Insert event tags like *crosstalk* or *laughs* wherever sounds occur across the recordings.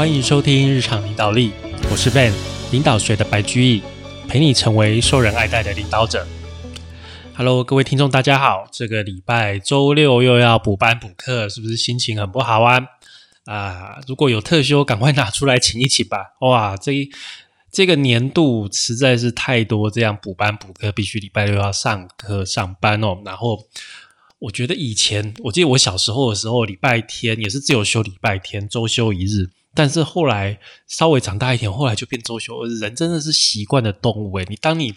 欢迎收听日常领导力，我是 Ben，领导学的白居易，陪你成为受人爱戴的领导者。Hello，各位听众，大家好。这个礼拜周六又要补班补课，是不是心情很不好啊？啊，如果有特休，赶快拿出来请一请吧。哇，这这个年度实在是太多这样补班补课，必须礼拜六要上课上班哦。然后我觉得以前，我记得我小时候的时候，礼拜天也是只有休礼拜天，周休一日。但是后来稍微长大一点，后来就变周休二日。人真的是习惯的动物诶，你当你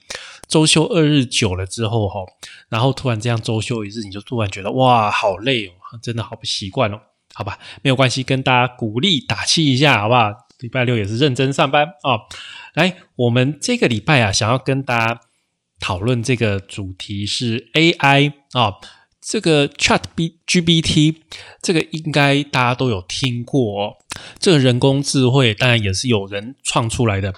周休二日久了之后，哈，然后突然这样周休一日，你就突然觉得哇，好累哦，真的好不习惯哦。好吧，没有关系，跟大家鼓励打气一下，好不好？礼拜六也是认真上班啊。来，我们这个礼拜啊，想要跟大家讨论这个主题是 AI 啊。这个 Chat B G B T，这个应该大家都有听过哦。这个人工智慧当然也是有人创出来的。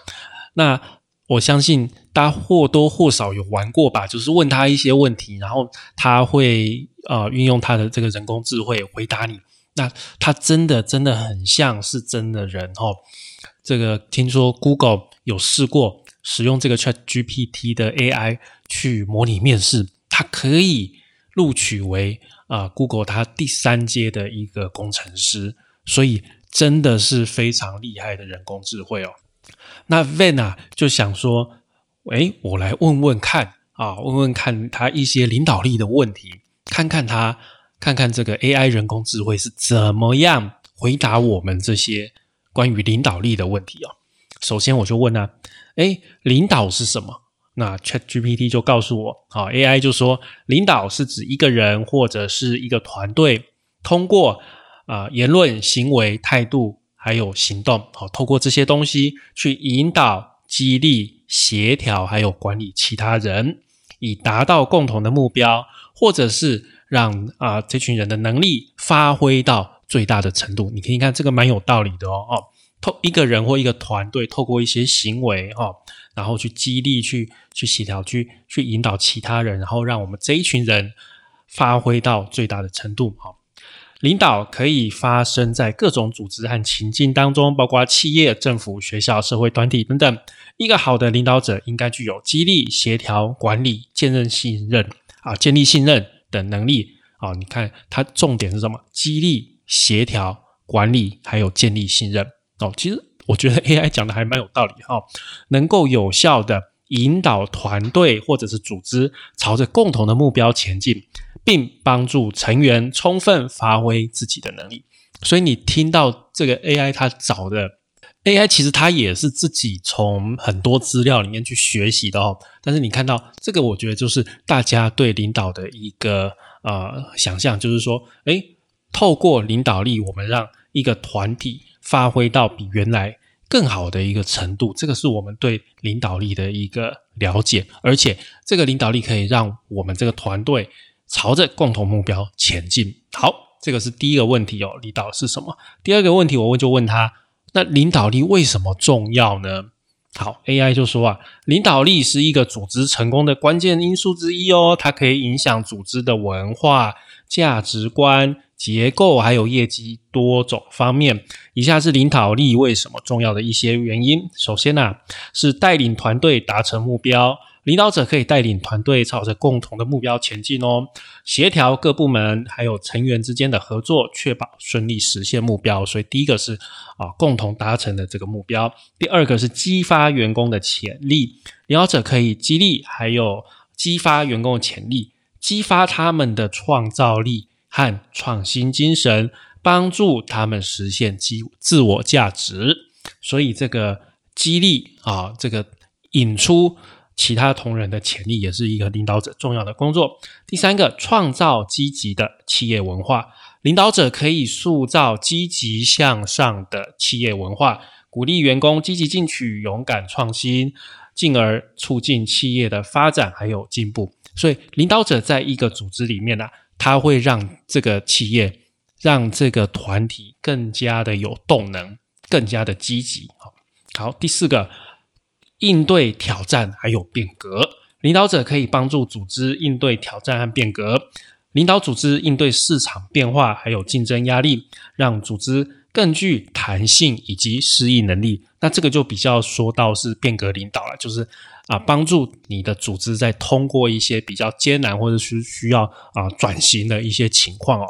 那我相信大家或多或少有玩过吧，就是问他一些问题，然后他会呃运用他的这个人工智慧回答你。那他真的真的很像是真的人哦。这个听说 Google 有试过使用这个 Chat G P T 的 A I 去模拟面试，它可以。录取为啊，Google 它第三阶的一个工程师，所以真的是非常厉害的人工智慧哦。那 Van 啊就想说，哎，我来问问看啊，问问看他一些领导力的问题，看看他看看这个 AI 人工智慧是怎么样回答我们这些关于领导力的问题哦。首先我就问啊，哎，领导是什么？那 Chat GPT 就告诉我，好，AI 就说，领导是指一个人或者是一个团队，通过啊言论、行为、态度还有行动，好，透过这些东西去引导、激励、协调还有管理其他人，以达到共同的目标，或者是让啊这群人的能力发挥到最大的程度。你可以看这个蛮有道理的哦，哦，透一个人或一个团队透过一些行为，哈。然后去激励、去去协调、去去引导其他人，然后让我们这一群人发挥到最大的程度。好，领导可以发生在各种组织和情境当中，包括企业、政府、学校、社会团体等等。一个好的领导者应该具有激励、协调、管理、建立信任啊，建立信任等能力啊。你看，它重点是什么？激励、协调、管理，还有建立信任哦。其实。我觉得 *laughs* AI 讲的还蛮有道理哈，能够有效的引导团队或者是组织朝着共同的目标前进，并帮助成员充分发挥自己的能力。所以你听到这个 AI 它找的 AI，其实它也是自己从很多资料里面去学习的哦。但是你看到这个，我觉得就是大家对领导的一个呃想象，就是说，诶，透过领导力，我们让一个团体。发挥到比原来更好的一个程度，这个是我们对领导力的一个了解，而且这个领导力可以让我们这个团队朝着共同目标前进。好，这个是第一个问题哦，领导是什么？第二个问题，我问就问他，那领导力为什么重要呢？好，AI 就说啊，领导力是一个组织成功的关键因素之一哦，它可以影响组织的文化、价值观。结构还有业绩多种方面，以下是领导力为什么重要的一些原因。首先呢，是带领团队达成目标，领导者可以带领团队朝着共同的目标前进哦，协调各部门还有成员之间的合作，确保顺利实现目标。所以第一个是啊，共同达成的这个目标。第二个是激发员工的潜力，领导者可以激励还有激发员工的潜力，激发他们的创造力。和创新精神，帮助他们实现自自我价值。所以，这个激励啊，这个引出其他同仁的潜力，也是一个领导者重要的工作。第三个，创造积极的企业文化，领导者可以塑造积极向上的企业文化，鼓励员工积极进取、勇敢创新，进而促进企业的发展还有进步。所以，领导者在一个组织里面呢。它会让这个企业、让这个团体更加的有动能，更加的积极。好，好，第四个，应对挑战还有变革，领导者可以帮助组织应对挑战和变革，领导组织应对市场变化还有竞争压力，让组织更具弹性以及适应能力。那这个就比较说到是变革领导了，就是啊，帮助你的组织在通过一些比较艰难或者是需要啊转型的一些情况哦。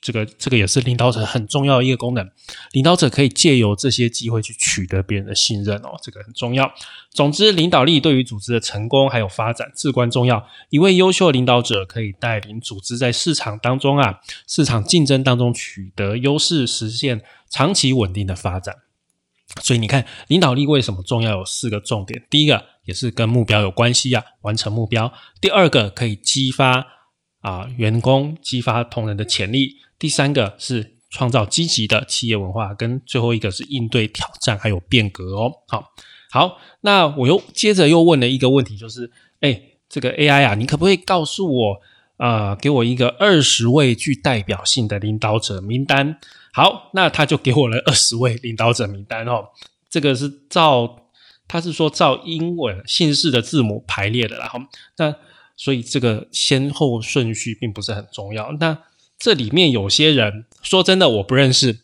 这个这个也是领导者很重要的一个功能，领导者可以借由这些机会去取得别人的信任哦，这个很重要。总之，领导力对于组织的成功还有发展至关重要。一位优秀的领导者可以带领组织在市场当中啊，市场竞争当中取得优势，实现长期稳定的发展。所以你看，领导力为什么重要？有四个重点。第一个也是跟目标有关系啊，完成目标。第二个可以激发啊员工，激发同仁的潜力。第三个是创造积极的企业文化，跟最后一个是应对挑战还有变革哦。好，好，那我又接着又问了一个问题，就是，哎，这个 AI 啊，你可不可以告诉我，呃，给我一个二十位具代表性的领导者名单？好，那他就给我了二十位领导者名单哦。这个是照，他是说照英文姓氏的字母排列的，然后那所以这个先后顺序并不是很重要。那这里面有些人说真的，我不认识。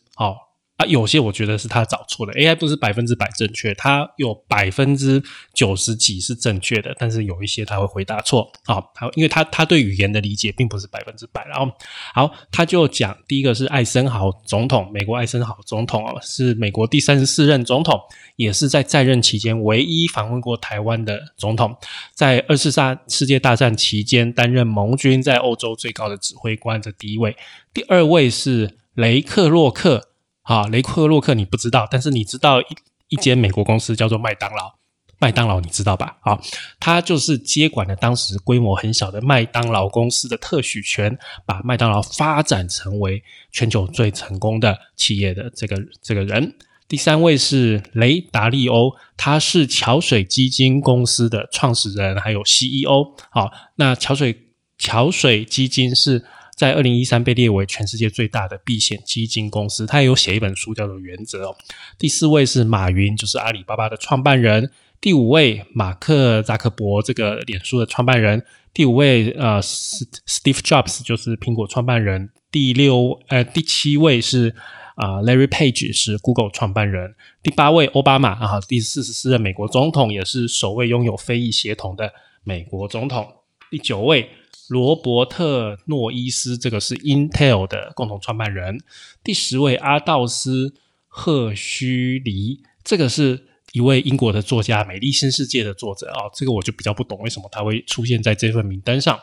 啊，有些我觉得是他找错了，AI 不是百分之百正确，它有百分之九十几是正确的，但是有一些他会回答错啊，好，因为他他对语言的理解并不是百分之百。然后，好，他就讲第一个是艾森豪总统，美国艾森豪总统哦，是美国第三十四任总统，也是在在任期间唯一访问过台湾的总统，在二次大世界大战期间担任盟军在欧洲最高的指挥官，的第一位。第二位是雷克洛克。啊，雷克洛克你不知道，但是你知道一一间美国公司叫做麦当劳，麦当劳你知道吧？啊，他就是接管了当时规模很小的麦当劳公司的特许权，把麦当劳发展成为全球最成功的企业的这个这个人。第三位是雷达利欧，他是桥水基金公司的创始人，还有 CEO。好，那桥水桥水基金是。在二零一三被列为全世界最大的避险基金公司，他也有写一本书叫做《原则》哦。第四位是马云，就是阿里巴巴的创办人。第五位马克扎克伯，这个脸书的创办人。第五位呃，Steve Jobs 就是苹果创办人。第六呃，第七位是啊，Larry Page 是 Google 创办人。第八位奥巴马啊，第四十四任美国总统，也是首位拥有非裔血统的美国总统。第九位。罗伯特诺伊斯，这个是 Intel 的共同创办人。第十位阿道斯赫胥黎，这个是一位英国的作家，《美丽新世界》的作者啊，这个我就比较不懂，为什么他会出现在这份名单上。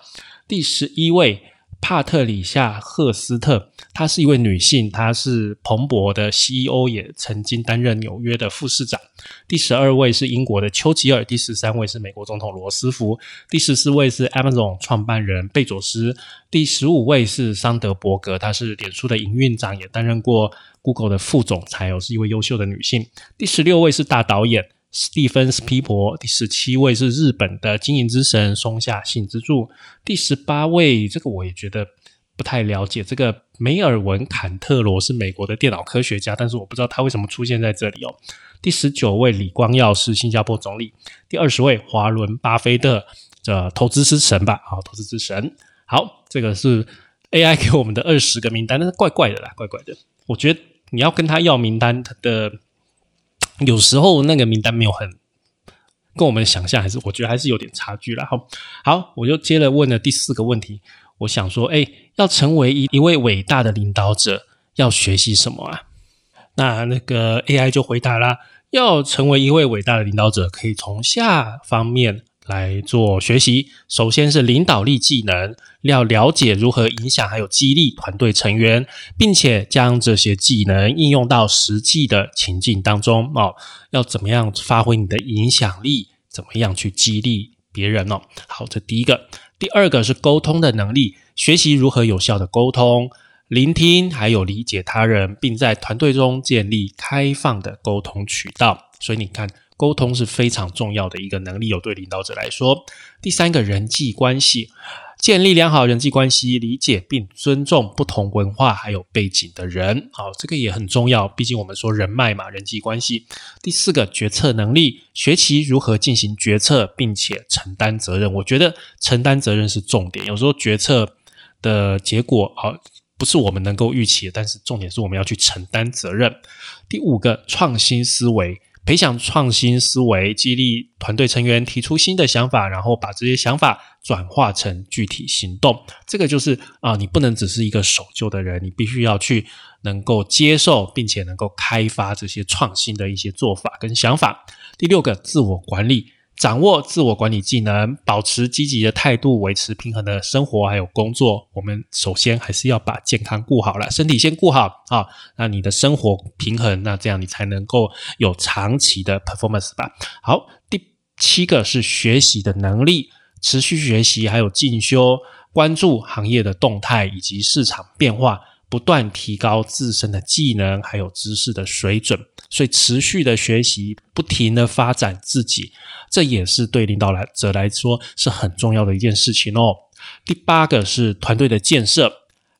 第十一位。帕特里夏·赫斯特，她是一位女性，她是彭博的 CEO，也曾经担任纽约的副市长。第十二位是英国的丘吉尔，第十三位是美国总统罗斯福，第十四位是 Amazon 创办人贝佐斯，第十五位是桑德伯格，她是脸书的营运长，也担任过 Google 的副总裁哦，是一位优秀的女性。第十六位是大导演。史蒂芬斯皮伯，第十七位是日本的经营之神松下幸之助，第十八位这个我也觉得不太了解，这个梅尔文坎特罗是美国的电脑科学家，但是我不知道他为什么出现在这里哦。第十九位李光耀是新加坡总理，第二十位华伦巴菲特，这投资之神吧，好，投资之神。好，这个是 AI 给我们的二十个名单，但是怪怪的啦，怪怪的。我觉得你要跟他要名单，他的。有时候那个名单没有很跟我们想象，还是我觉得还是有点差距了。好，好，我就接着问了第四个问题。我想说，哎，要成为一一位伟大的领导者，要学习什么啊？那那个 AI 就回答啦，要成为一位伟大的领导者，可以从下方面。来做学习，首先是领导力技能，要了解如何影响还有激励团队成员，并且将这些技能应用到实际的情境当中哦。要怎么样发挥你的影响力？怎么样去激励别人哦？好，这第一个。第二个是沟通的能力，学习如何有效的沟通、聆听，还有理解他人，并在团队中建立开放的沟通渠道。所以你看。沟通是非常重要的一个能力，有对领导者来说。第三个人际关系，建立良好人际关系，理解并尊重不同文化还有背景的人，好，这个也很重要。毕竟我们说人脉嘛，人际关系。第四个决策能力，学习如何进行决策，并且承担责任。我觉得承担责任是重点。有时候决策的结果，好。不是我们能够预期的，但是重点是我们要去承担责任。第五个，创新思维。培养创新思维，激励团队成员提出新的想法，然后把这些想法转化成具体行动。这个就是啊，你不能只是一个守旧的人，你必须要去能够接受，并且能够开发这些创新的一些做法跟想法。第六个，自我管理。掌握自我管理技能，保持积极的态度，维持平衡的生活还有工作。我们首先还是要把健康顾好了，身体先顾好啊。那你的生活平衡，那这样你才能够有长期的 performance 吧。好，第七个是学习的能力，持续学习还有进修，关注行业的动态以及市场变化。不断提高自身的技能，还有知识的水准，所以持续的学习，不停的发展自己，这也是对领导来者来说是很重要的一件事情哦。第八个是团队的建设，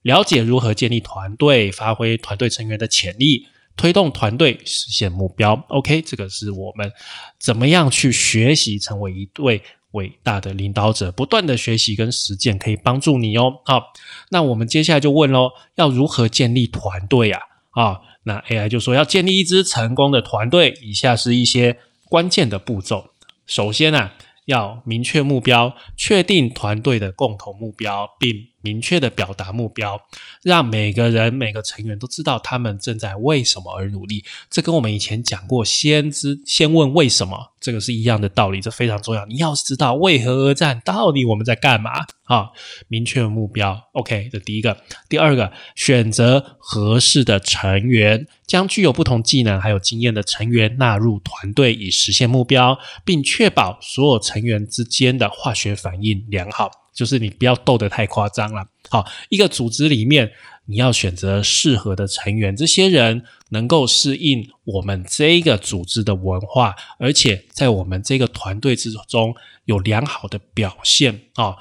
了解如何建立团队，发挥团队成员的潜力，推动团队实现目标。OK，这个是我们怎么样去学习，成为一对。伟大的领导者，不断的学习跟实践可以帮助你哦。好，那我们接下来就问喽，要如何建立团队呀？啊，那 AI 就说要建立一支成功的团队，以下是一些关键的步骤。首先呢。要明确目标，确定团队的共同目标，并明确的表达目标，让每个人每个成员都知道他们正在为什么而努力。这跟我们以前讲过，先知先问为什么，这个是一样的道理，这非常重要。你要知道为何而战，到底我们在干嘛？啊，明确目标。OK，这第一个，第二个，选择合适的成员。将具有不同技能还有经验的成员纳入团队，以实现目标，并确保所有成员之间的化学反应良好。就是你不要斗得太夸张了。好，一个组织里面，你要选择适合的成员，这些人能够适应我们这个组织的文化，而且在我们这个团队之中有良好的表现啊。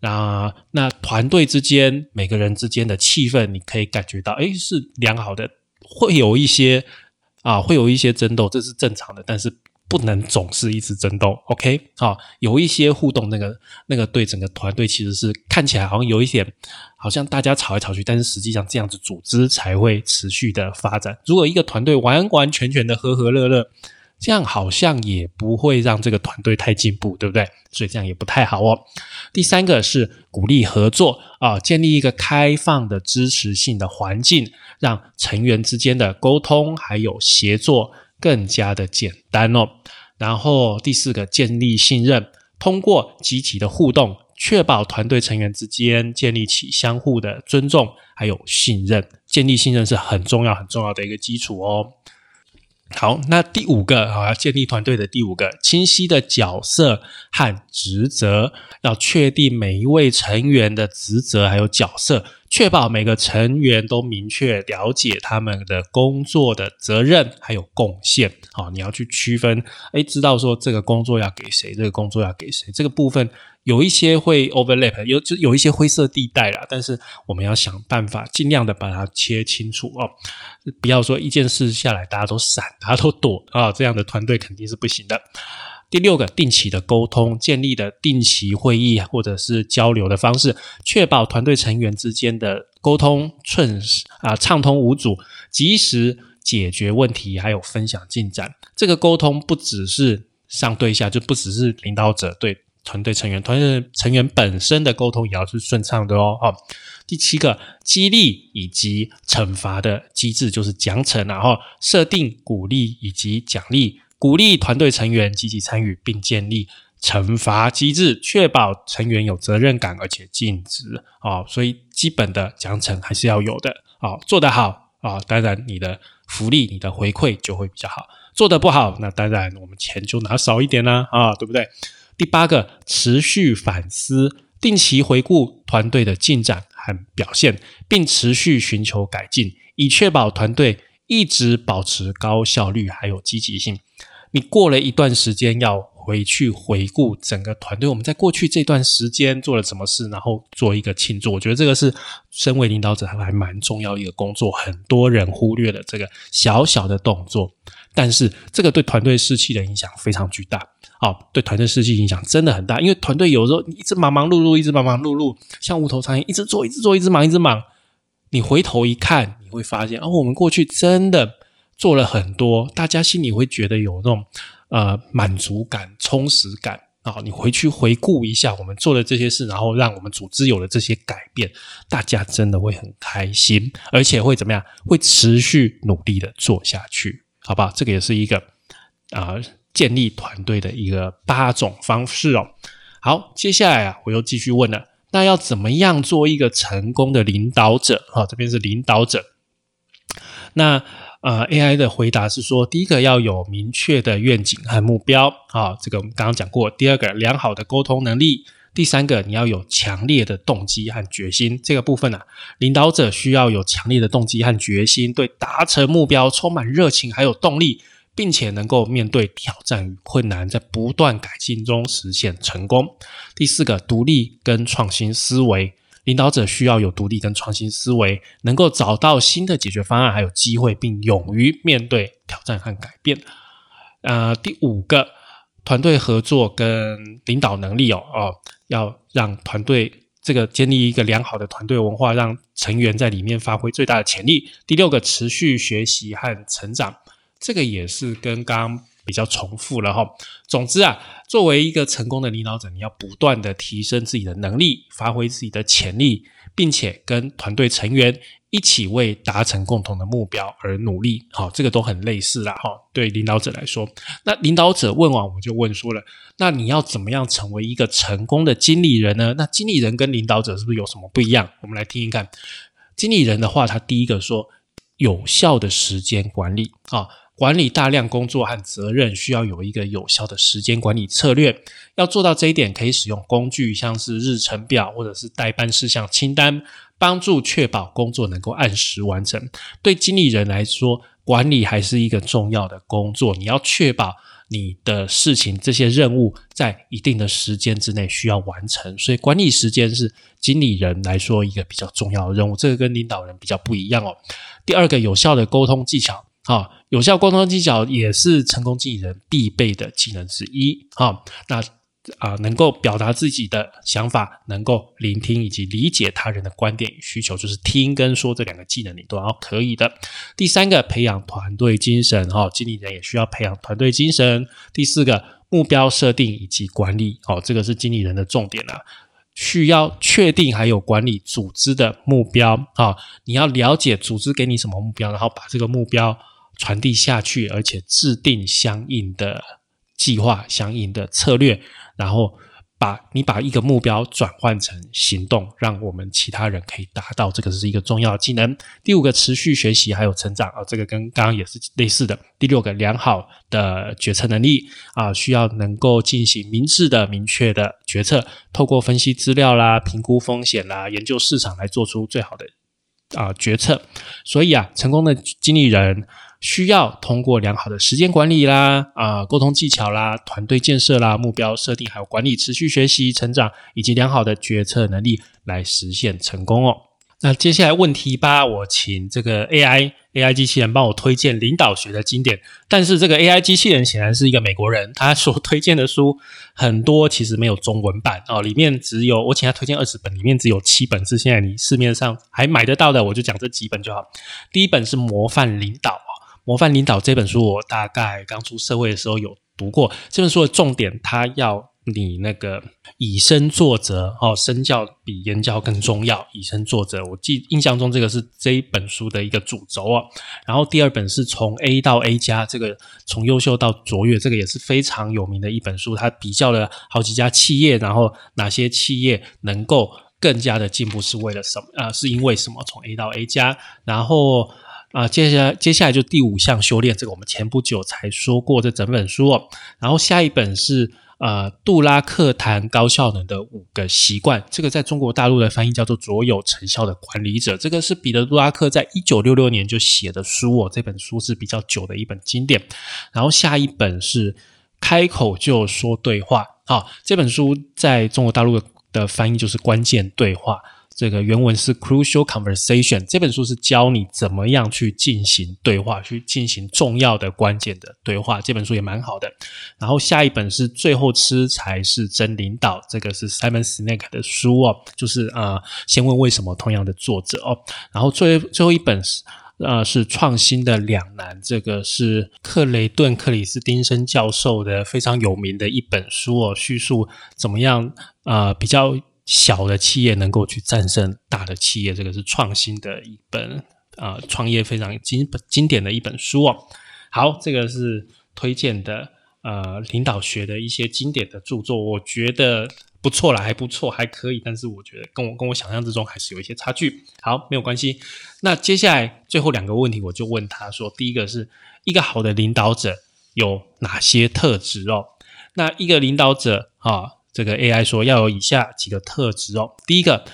那那团队之间每个人之间的气氛，你可以感觉到，诶，是良好的。会有一些啊，会有一些争斗，这是正常的，但是不能总是一直争斗。OK，好，有一些互动，那个那个对整个团队其实是看起来好像有一点，好像大家吵来吵去，但是实际上这样子组织才会持续的发展。如果一个团队完完全全的和和乐乐。这样好像也不会让这个团队太进步，对不对？所以这样也不太好哦。第三个是鼓励合作啊，建立一个开放的支持性的环境，让成员之间的沟通还有协作更加的简单哦。然后第四个，建立信任，通过积极的互动，确保团队成员之间建立起相互的尊重还有信任。建立信任是很重要很重要的一个基础哦。好，那第五个啊，要建立团队的第五个清晰的角色和职责，要确定每一位成员的职责还有角色。确保每个成员都明确了解他们的工作的责任还有贡献。好，你要去区分，哎，知道说这个工作要给谁，这个工作要给谁。这个部分有一些会 overlap，有就有一些灰色地带啦。但是我们要想办法，尽量的把它切清楚哦。不要说一件事下来大家都闪，大家都躲啊，这样的团队肯定是不行的。第六个，定期的沟通，建立的定期会议或者是交流的方式，确保团队成员之间的沟通顺啊畅通无阻，及时解决问题，还有分享进展。这个沟通不只是上对下，就不只是领导者对团队成员，团队成员本身的沟通也要是顺畅的哦。好，第七个，激励以及惩罚的机制，就是奖惩，然后设定鼓励以及奖励。鼓励团队成员积极参与，并建立惩罚机制，确保成员有责任感而且尽职啊。所以基本的奖惩还是要有的啊。做得好啊，当然你的福利、你的回馈就会比较好；做得不好，那当然我们钱就拿少一点啦啊，对不对？第八个，持续反思，定期回顾团队的进展和表现，并持续寻求改进，以确保团队一直保持高效率还有积极性。你过了一段时间，要回去回顾整个团队，我们在过去这段时间做了什么事，然后做一个庆祝。我觉得这个是身为领导者还蛮重要一个工作，很多人忽略了这个小小的动作，但是这个对团队士气的影响非常巨大。好，对团队士气影响真的很大，因为团队有时候你一直忙忙碌碌，一直忙忙碌碌，像无头苍蝇，一直做，一直做，一直忙，一直忙。你回头一看，你会发现哦，我们过去真的做了很多，大家心里会觉得有那种呃满足感、充实感啊。你回去回顾一下我们做的这些事，然后让我们组织有了这些改变，大家真的会很开心，而且会怎么样？会持续努力的做下去，好不好？这个也是一个啊建立团队的一个八种方式哦。好，接下来啊，我又继续问了。那要怎么样做一个成功的领导者？啊，这边是领导者。那呃，AI 的回答是说，第一个要有明确的愿景和目标，啊，这个我们刚刚讲过。第二个，良好的沟通能力。第三个，你要有强烈的动机和决心。这个部分呢，领导者需要有强烈的动机和决心，对达成目标充满热情，还有动力。并且能够面对挑战与困难，在不断改进中实现成功。第四个，独立跟创新思维，领导者需要有独立跟创新思维，能够找到新的解决方案，还有机会，并勇于面对挑战和改变。呃，第五个，团队合作跟领导能力哦哦，要让团队这个建立一个良好的团队文化，让成员在里面发挥最大的潜力。第六个，持续学习和成长。这个也是跟刚刚比较重复了哈。总之啊，作为一个成功的领导者，你要不断的提升自己的能力，发挥自己的潜力，并且跟团队成员一起为达成共同的目标而努力。好，这个都很类似啦哈。对领导者来说，那领导者问完我就问说了，那你要怎么样成为一个成功的经理人呢？那经理人跟领导者是不是有什么不一样？我们来听一看。经理人的话，他第一个说有效的时间管理啊。管理大量工作和责任，需要有一个有效的时间管理策略。要做到这一点，可以使用工具，像是日程表或者是代办事项清单，帮助确保工作能够按时完成。对经理人来说，管理还是一个重要的工作。你要确保你的事情、这些任务在一定的时间之内需要完成，所以管理时间是经理人来说一个比较重要的任务。这个跟领导人比较不一样哦。第二个，有效的沟通技巧。啊，有效沟通技巧也是成功经理人必备的技能之一。啊，那啊，能够表达自己的想法，能够聆听以及理解他人的观点与需求，就是听跟说这两个技能你都要可以的。第三个，培养团队精神。哈，经理人也需要培养团队精神。第四个，目标设定以及管理。哦，这个是经理人的重点啊，需要确定还有管理组织的目标。啊，你要了解组织给你什么目标，然后把这个目标。传递下去，而且制定相应的计划、相应的策略，然后把你把一个目标转换成行动，让我们其他人可以达到。这个是一个重要的技能。第五个，持续学习还有成长啊，这个跟刚刚也是类似的。第六个，良好的决策能力啊，需要能够进行明智的、明确的决策，透过分析资料啦、评估风险啦、研究市场来做出最好的啊决策。所以啊，成功的经理人。需要通过良好的时间管理啦、啊沟通技巧啦、团队建设啦、目标设定，还有管理持续学习成长，以及良好的决策能力来实现成功哦。那接下来问题八，我请这个 AI AI 机器人帮我推荐领导学的经典。但是这个 AI 机器人显然是一个美国人，他所推荐的书很多其实没有中文版哦，里面只有我请他推荐二十本，里面只有七本是现在你市面上还买得到的，我就讲这几本就好。第一本是模范领导。模范领导这本书，我大概刚出社会的时候有读过。这本书的重点，它要你那个以身作则哦，身教比言教更重要。以身作则，我记印象中这个是这一本书的一个主轴啊。然后第二本是从 A 到 A 加，这个从优秀到卓越，这个也是非常有名的一本书。它比较了好几家企业，然后哪些企业能够更加的进步，是为了什么？啊，是因为什么？从 A 到 A 加，然后。啊，接下来接下来就第五项修炼，这个我们前不久才说过这整本书哦。然后下一本是呃杜拉克谈高效能的五个习惯，这个在中国大陆的翻译叫做卓有成效的管理者。这个是彼得杜拉克在一九六六年就写的书哦，这本书是比较久的一本经典。然后下一本是开口就说对话，好，这本书在中国大陆的的翻译就是关键对话。这个原文是 Crucial Conversation，这本书是教你怎么样去进行对话，去进行重要的、关键的对话。这本书也蛮好的。然后下一本是最后吃才是真领导，这个是 Simon Sinek 的书哦，就是啊，先问为什么，同样的作者哦。然后最最后一本是。啊，是创新的两难。这个是克雷顿·克里斯汀森教授的非常有名的一本书哦，叙述怎么样啊，比较小的企业能够去战胜大的企业。这个是创新的一本啊，创业非常经经典的一本书哦。好，这个是推荐的呃，领导学的一些经典的著作，我觉得。不错了，还不错，还可以，但是我觉得跟我跟我想象之中还是有一些差距。好，没有关系。那接下来最后两个问题，我就问他说：第一个是一个好的领导者有哪些特质哦？那一个领导者啊，这个 AI 说要有以下几个特质哦。第一个，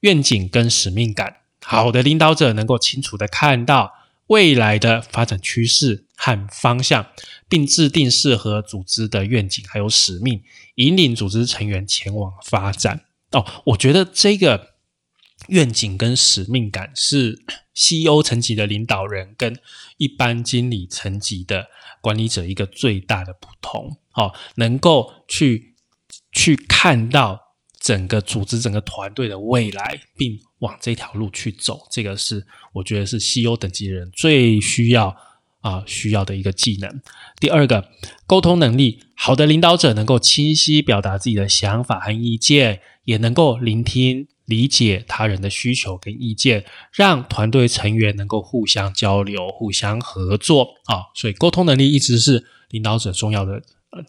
愿景跟使命感。好的领导者能够清楚的看到未来的发展趋势和方向，并制定适合组织的愿景还有使命。引领组织成员前往发展哦，我觉得这个愿景跟使命感是 CEO 层级的领导人跟一般经理层级的管理者一个最大的不同哦，能够去去看到整个组织、整个团队的未来，并往这条路去走，这个是我觉得是 CEO 等级的人最需要。啊，需要的一个技能。第二个，沟通能力好的领导者能够清晰表达自己的想法和意见，也能够聆听、理解他人的需求跟意见，让团队成员能够互相交流、互相合作。啊，所以沟通能力一直是领导者重要的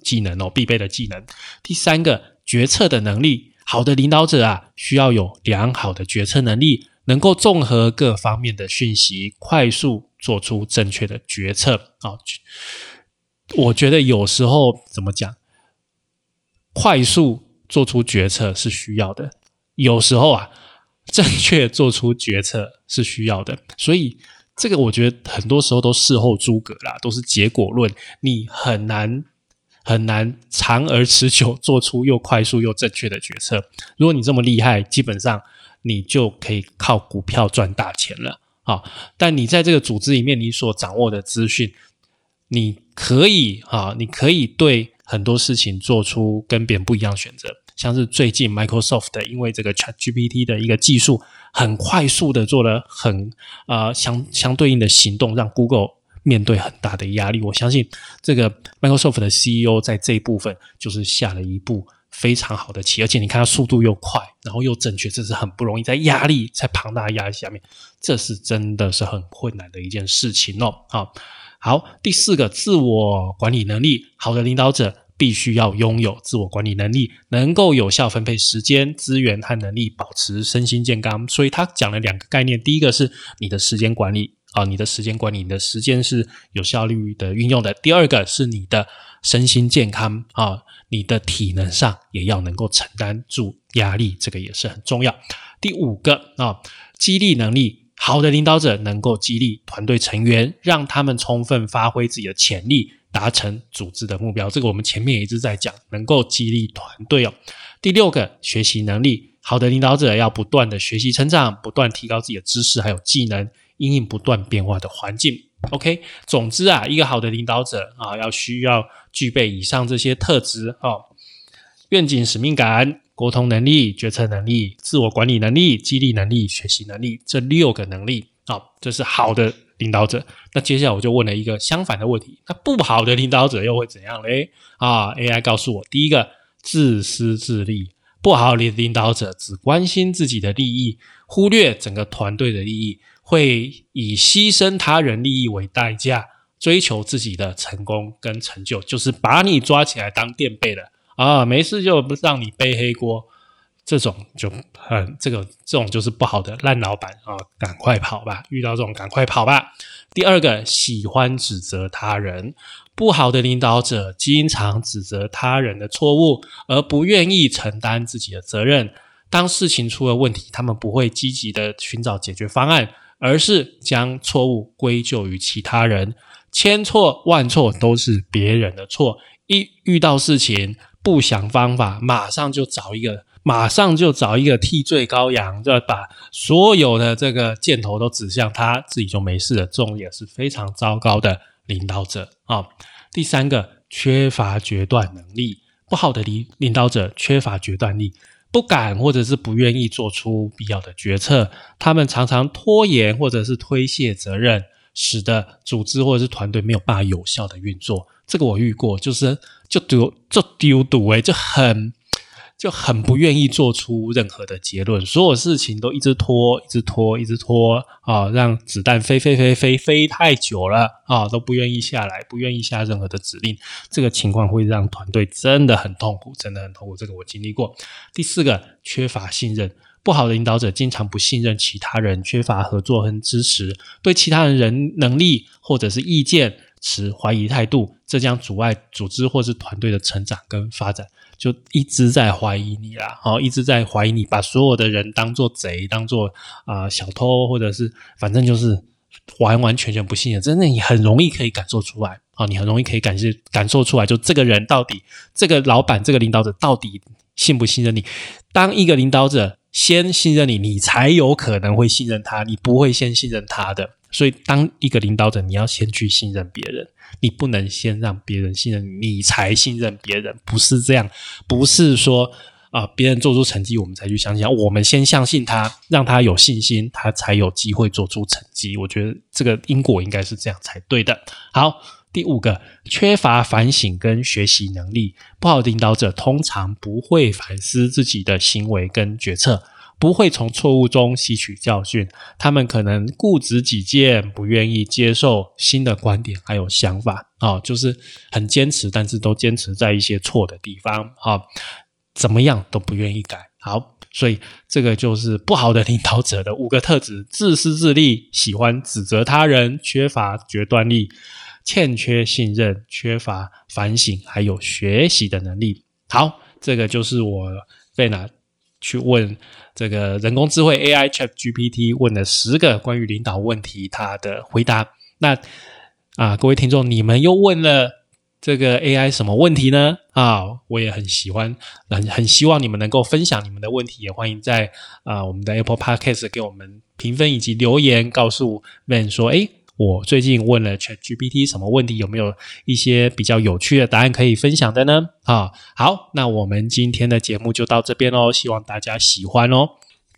技能哦，必备的技能。第三个，决策的能力，好的领导者啊，需要有良好的决策能力。能够综合各方面的讯息，快速做出正确的决策啊！我觉得有时候怎么讲，快速做出决策是需要的，有时候啊，正确做出决策是需要的。所以这个我觉得很多时候都事后诸葛啦，都是结果论，你很难很难长而持久做出又快速又正确的决策。如果你这么厉害，基本上。你就可以靠股票赚大钱了啊！但你在这个组织里面，你所掌握的资讯，你可以啊，你可以对很多事情做出跟别人不一样选择。像是最近 Microsoft 因为这个 ChatGPT 的一个技术，很快速的做了很啊相相对应的行动，让 Google 面对很大的压力。我相信这个 Microsoft 的 CEO 在这一部分就是下了一步。非常好的棋，而且你看它速度又快，然后又正确，这是很不容易。在压力在庞大的压力下面，这是真的是很困难的一件事情哦。好，好，第四个，自我管理能力，好的领导者必须要拥有自我管理能力，能够有效分配时间、资源和能力，保持身心健康。所以他讲了两个概念，第一个是你的时间管理啊，你的时间管理，你的时间是有效率的运用的；第二个是你的身心健康啊。你的体能上也要能够承担住压力，这个也是很重要。第五个啊，激励能力，好的领导者能够激励团队成员，让他们充分发挥自己的潜力，达成组织的目标。这个我们前面也一直在讲，能够激励团队哦。第六个，学习能力，好的领导者要不断的学习成长，不断提高自己的知识还有技能，应应不断变化的环境。OK，总之啊，一个好的领导者啊，要需要具备以上这些特质哦：愿景、使命感、沟通能力、决策能力、自我管理能力、激励能力、学习能力，这六个能力啊，这是好的领导者。那接下来我就问了一个相反的问题：那不好的领导者又会怎样嘞？啊，AI 告诉我，第一个，自私自利，不好的领导者只关心自己的利益，忽略整个团队的利益。会以牺牲他人利益为代价，追求自己的成功跟成就，就是把你抓起来当垫背的啊！没事就不让你背黑锅，这种就很这个这种就是不好的烂老板啊！赶快跑吧，遇到这种赶快跑吧。第二个，喜欢指责他人，不好的领导者经常指责他人的错误，而不愿意承担自己的责任。当事情出了问题，他们不会积极的寻找解决方案。而是将错误归咎于其他人，千错万错都是别人的错。一遇到事情不想方法，马上就找一个马上就找一个替罪羔羊，就把所有的这个箭头都指向他，自己就没事了。这种也是非常糟糕的领导者啊。第三个，缺乏决断能力，不好的领领导者缺乏决断力，不敢或者是不愿意做出必要的决策，他们常常拖延或者是推卸责任，使得组织或者是团队没有办法有效的运作。这个我遇过，就是就丢就丢赌诶，就很。就很不愿意做出任何的结论，所有事情都一直拖，一直拖，一直拖啊，让子弹飞飞飞飞飞太久了啊，都不愿意下来，不愿意下任何的指令。这个情况会让团队真的很痛苦，真的很痛苦。这个我经历过。第四个，缺乏信任，不好的领导者经常不信任其他人，缺乏合作和支持，对其他人人能力或者是意见持怀疑态度，这将阻碍组织或是团队的成长跟发展。就一直在怀疑你啦，哦，一直在怀疑你，把所有的人当做贼，当做啊小偷，或者是反正就是完完全全不信任。真的，你很容易可以感受出来，哦，你很容易可以感受感受出来，就这个人到底，这个老板，这个领导者到底信不信任你？当一个领导者先信任你，你才有可能会信任他，你不会先信任他的。所以，当一个领导者，你要先去信任别人，你不能先让别人信任你才信任别人，不是这样，不是说啊，别人做出成绩我们才去相信，我们先相信他，让他有信心，他才有机会做出成绩。我觉得这个因果应该是这样才对的。好，第五个，缺乏反省跟学习能力，不好的领导者通常不会反思自己的行为跟决策。不会从错误中吸取教训，他们可能固执己见，不愿意接受新的观点还有想法啊，就是很坚持，但是都坚持在一些错的地方啊，怎么样都不愿意改。好，所以这个就是不好的领导者的五个特质：自私自利，喜欢指责他人，缺乏决断力，欠缺信任，缺乏反省还有学习的能力。好，这个就是我费娜去问。这个人工智慧 AI Chat GPT 问了十个关于领导问题，他的回答。那啊，各位听众，你们又问了这个 AI 什么问题呢？啊，我也很喜欢，很很希望你们能够分享你们的问题，也欢迎在啊我们的 Apple Podcast 给我们评分以及留言，告诉 Man 说，哎。我最近问了 Chat GPT 什么问题，有没有一些比较有趣的答案可以分享的呢？啊，好，那我们今天的节目就到这边喽，希望大家喜欢哦。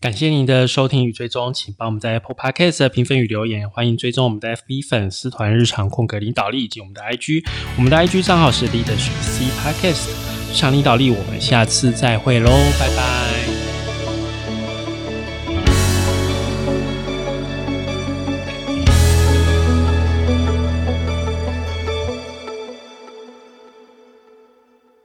感谢您的收听与追踪，请帮我们在 Apple Podcast 评分与留言，欢迎追踪我们的 FB 粉丝团日常空格领导力以及我们的 IG，我们的 IG 账号是 Leadership C Podcast，日常领导力，我们下次再会喽，拜拜。